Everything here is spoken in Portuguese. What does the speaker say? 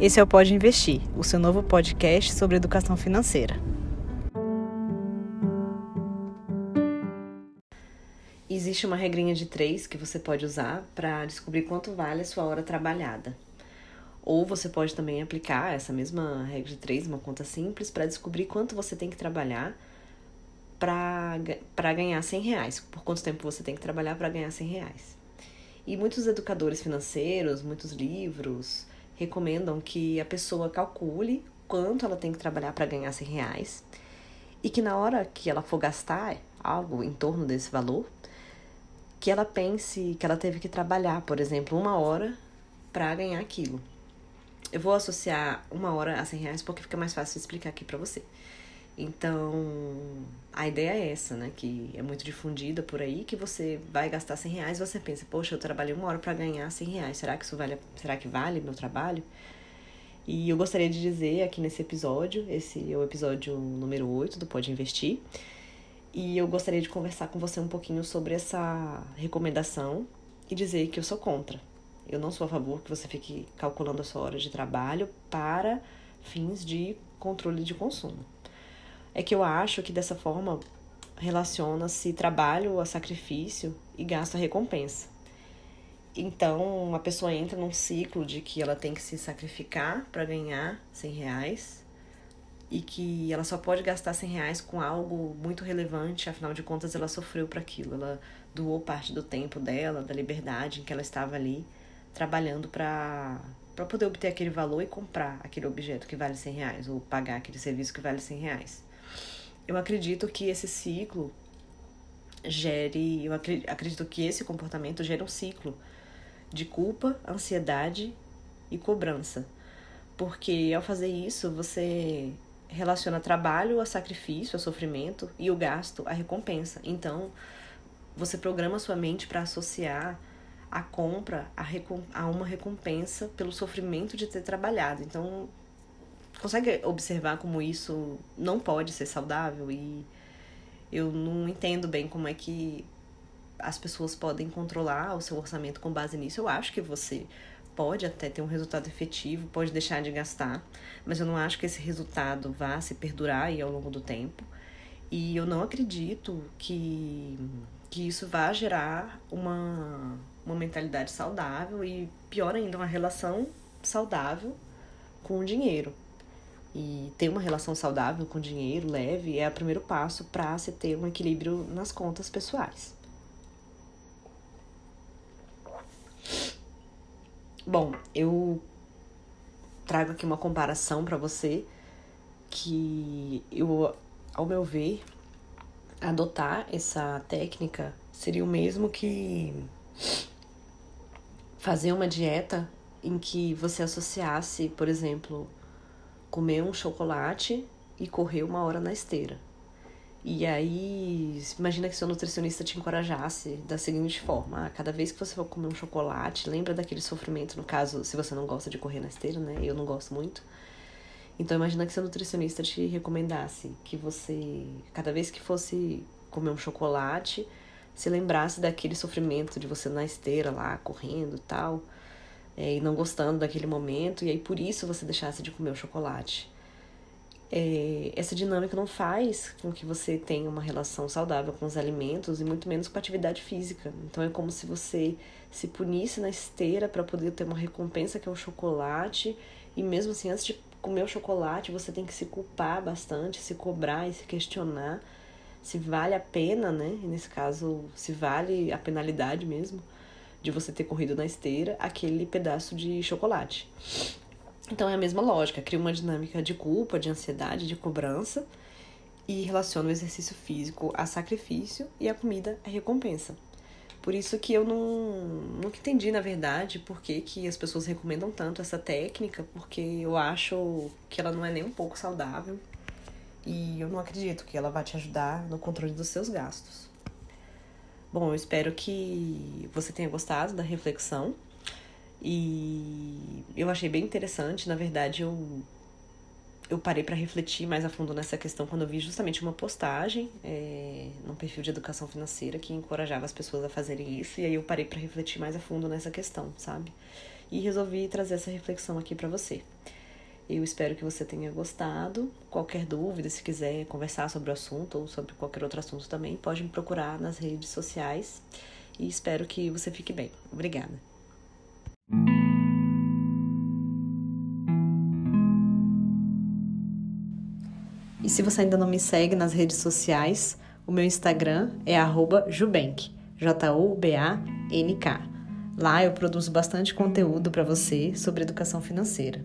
Esse é o Pode Investir, o seu novo podcast sobre educação financeira. Existe uma regrinha de três que você pode usar para descobrir quanto vale a sua hora trabalhada. Ou você pode também aplicar essa mesma regra de três, uma conta simples, para descobrir quanto você tem que trabalhar para ganhar 100 reais. Por quanto tempo você tem que trabalhar para ganhar 100 reais. E muitos educadores financeiros, muitos livros recomendam que a pessoa calcule quanto ela tem que trabalhar para ganhar 100 reais e que na hora que ela for gastar algo em torno desse valor, que ela pense que ela teve que trabalhar, por exemplo, uma hora para ganhar aquilo. Eu vou associar uma hora a 100 reais porque fica mais fácil explicar aqui para você. Então, a ideia é essa, né? Que é muito difundida por aí, que você vai gastar 100 reais e você pensa, poxa, eu trabalhei uma hora para ganhar 100 reais, será que isso vale, será que vale meu trabalho? E eu gostaria de dizer aqui nesse episódio, esse é o episódio número 8 do Pode Investir, e eu gostaria de conversar com você um pouquinho sobre essa recomendação e dizer que eu sou contra. Eu não sou a favor que você fique calculando a sua hora de trabalho para fins de controle de consumo é que eu acho que dessa forma relaciona-se trabalho a sacrifício e gasto a recompensa. Então, uma pessoa entra num ciclo de que ela tem que se sacrificar para ganhar 100 reais e que ela só pode gastar 100 reais com algo muito relevante, afinal de contas ela sofreu para aquilo, ela doou parte do tempo dela, da liberdade em que ela estava ali trabalhando para poder obter aquele valor e comprar aquele objeto que vale 100 reais ou pagar aquele serviço que vale 100 reais eu acredito que esse ciclo gere, eu acredito que esse comportamento gera um ciclo de culpa, ansiedade e cobrança. Porque ao fazer isso, você relaciona trabalho a sacrifício, a sofrimento e o gasto a recompensa. Então, você programa sua mente para associar a compra a, a uma recompensa pelo sofrimento de ter trabalhado. Então, consegue observar como isso não pode ser saudável e eu não entendo bem como é que as pessoas podem controlar o seu orçamento com base nisso. Eu acho que você pode até ter um resultado efetivo, pode deixar de gastar, mas eu não acho que esse resultado vá se perdurar aí ao longo do tempo. E eu não acredito que, que isso vá gerar uma, uma mentalidade saudável e, pior ainda, uma relação saudável com o dinheiro. E ter uma relação saudável com dinheiro, leve, é o primeiro passo para se ter um equilíbrio nas contas pessoais. Bom, eu trago aqui uma comparação para você que eu, ao meu ver, adotar essa técnica seria o mesmo que fazer uma dieta em que você associasse, por exemplo, comer um chocolate e correr uma hora na esteira. E aí, imagina que seu nutricionista te encorajasse da seguinte forma: ah, cada vez que você for comer um chocolate, lembra daquele sofrimento, no caso, se você não gosta de correr na esteira, né? Eu não gosto muito. Então, imagina que seu nutricionista te recomendasse que você, cada vez que fosse comer um chocolate, se lembrasse daquele sofrimento de você na esteira lá, correndo e tal é, e não gostando daquele momento, e aí por isso você deixasse de comer o chocolate. É, essa dinâmica não faz com que você tenha uma relação saudável com os alimentos e muito menos com a atividade física. Então é como se você se punisse na esteira para poder ter uma recompensa que é o chocolate, e mesmo assim, antes de comer o chocolate, você tem que se culpar bastante, se cobrar e se questionar se vale a pena, né? E nesse caso, se vale a penalidade mesmo de você ter corrido na esteira aquele pedaço de chocolate. Então é a mesma lógica, cria uma dinâmica de culpa, de ansiedade, de cobrança e relaciona o exercício físico a sacrifício e a comida a recompensa. Por isso que eu não, nunca entendi, na verdade, por que, que as pessoas recomendam tanto essa técnica, porque eu acho que ela não é nem um pouco saudável e eu não acredito que ela vai te ajudar no controle dos seus gastos. Bom, eu espero que você tenha gostado da reflexão. E eu achei bem interessante, na verdade, eu eu parei para refletir mais a fundo nessa questão quando eu vi justamente uma postagem é, num perfil de educação financeira que encorajava as pessoas a fazerem isso, e aí eu parei para refletir mais a fundo nessa questão, sabe? E resolvi trazer essa reflexão aqui para você. Eu espero que você tenha gostado. Qualquer dúvida, se quiser conversar sobre o assunto ou sobre qualquer outro assunto também, pode me procurar nas redes sociais. E espero que você fique bem. Obrigada. E se você ainda não me segue nas redes sociais, o meu Instagram é @jubank, J U B A N K. Lá eu produzo bastante conteúdo para você sobre educação financeira.